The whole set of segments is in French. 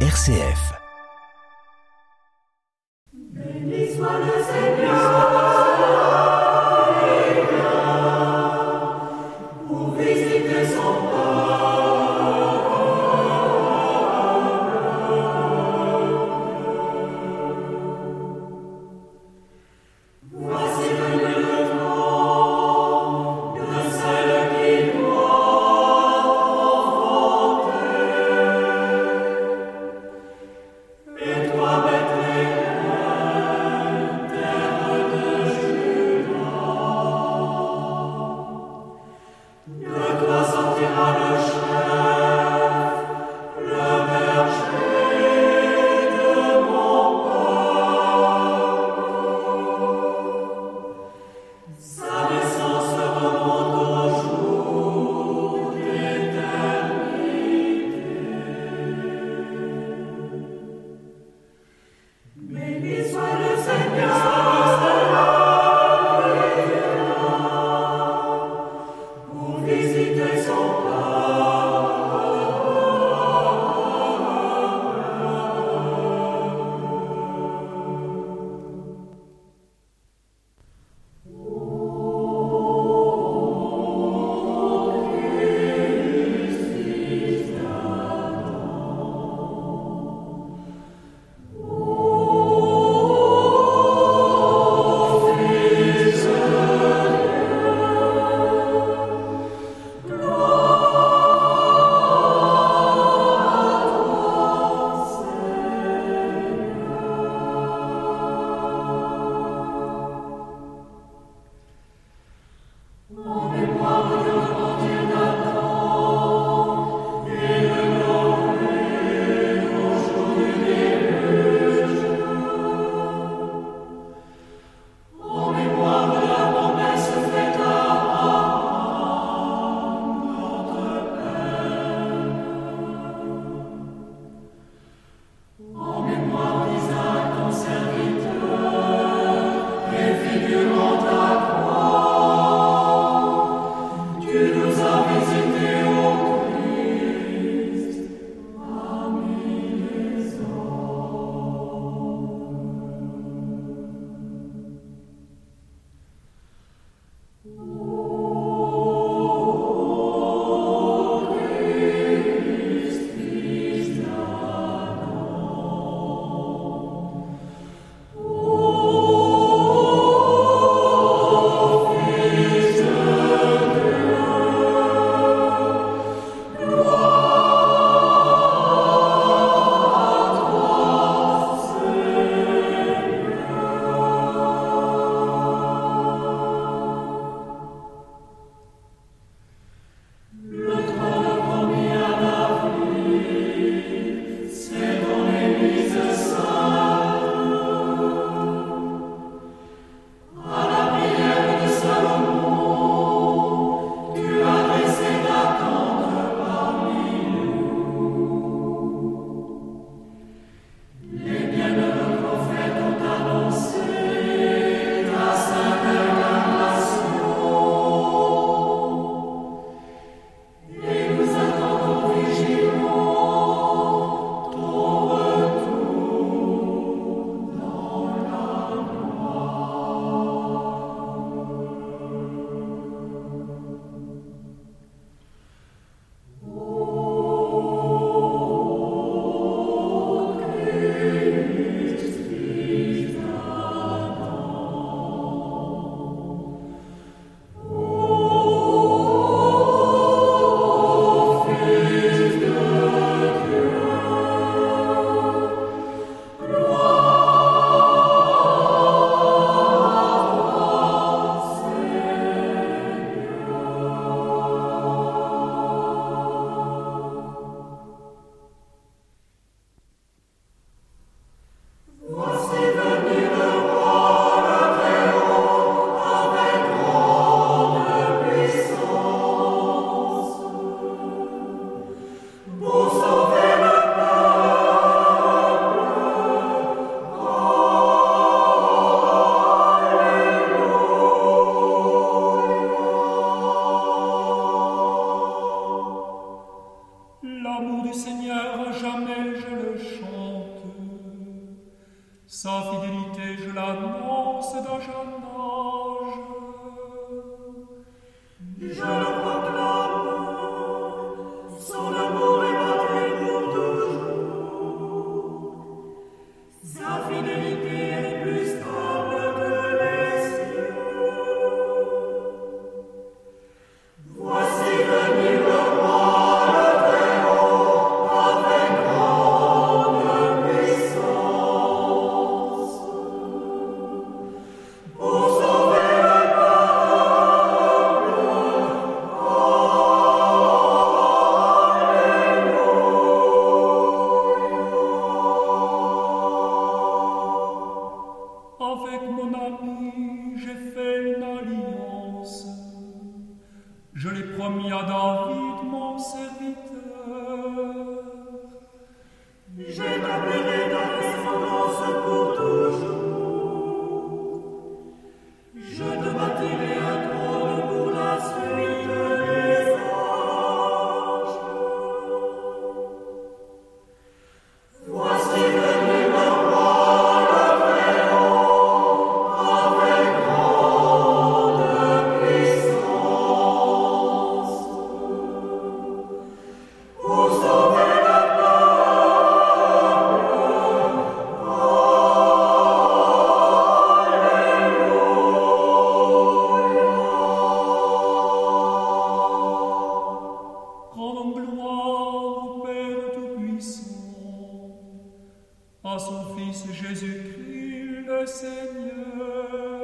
RCF. J'établirai ta à son Fils Jésus-Christ le Seigneur.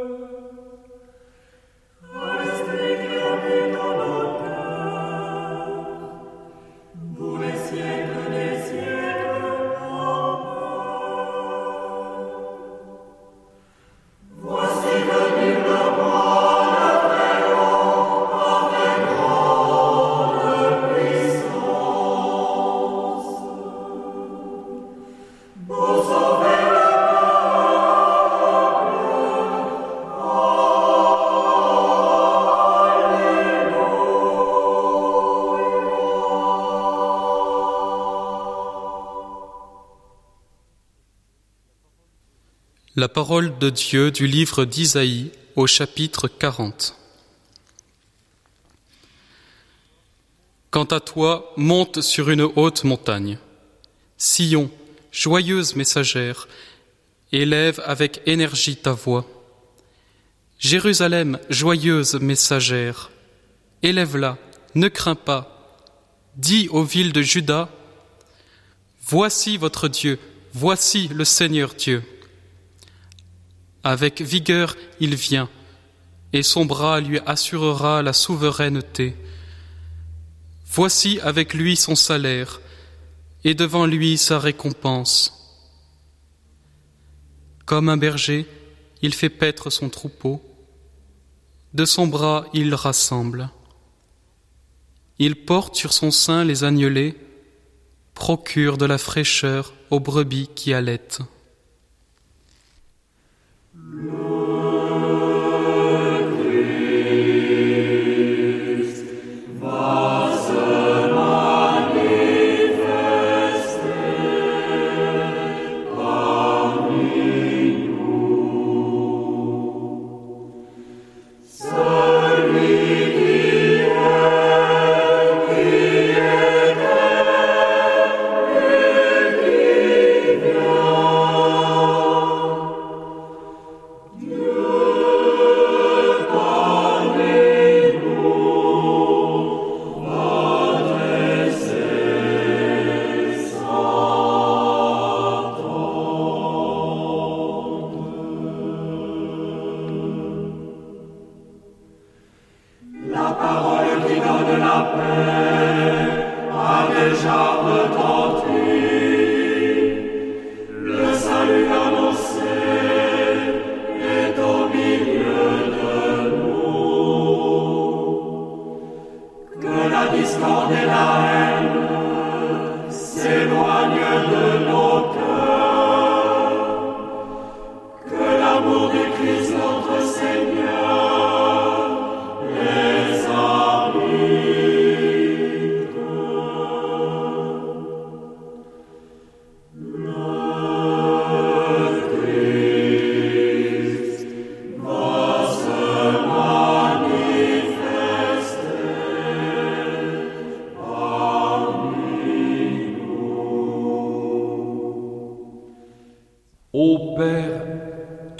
La parole de Dieu du livre d'Isaïe au chapitre 40. Quant à toi, monte sur une haute montagne. Sion, joyeuse messagère, élève avec énergie ta voix. Jérusalem, joyeuse messagère, élève-la, ne crains pas. Dis aux villes de Juda, Voici votre Dieu, voici le Seigneur Dieu. Avec vigueur il vient, et son bras lui assurera la souveraineté. Voici avec lui son salaire, et devant lui sa récompense. Comme un berger, il fait paître son troupeau, de son bras il rassemble. Il porte sur son sein les agnelés, procure de la fraîcheur aux brebis qui allaitent. La Amém.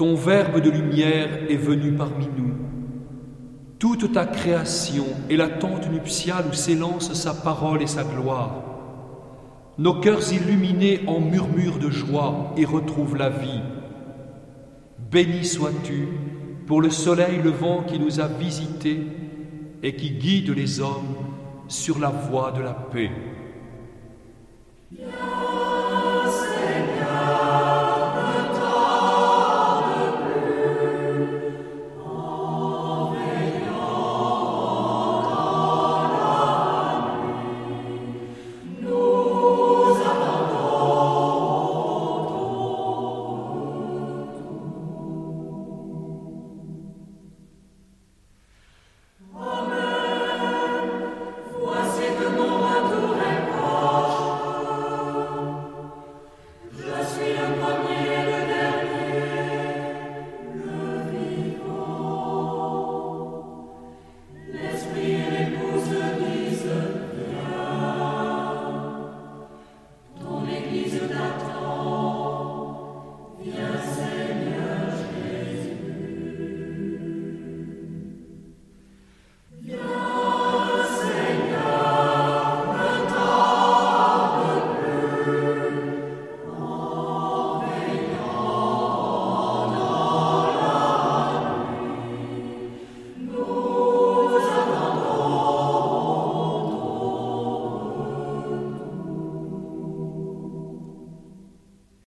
Ton Verbe de lumière est venu parmi nous. Toute ta création est la tente nuptiale où s'élance sa parole et sa gloire. Nos cœurs illuminés en murmures de joie et retrouvent la vie. Béni sois-tu pour le soleil levant qui nous a visités et qui guide les hommes sur la voie de la paix.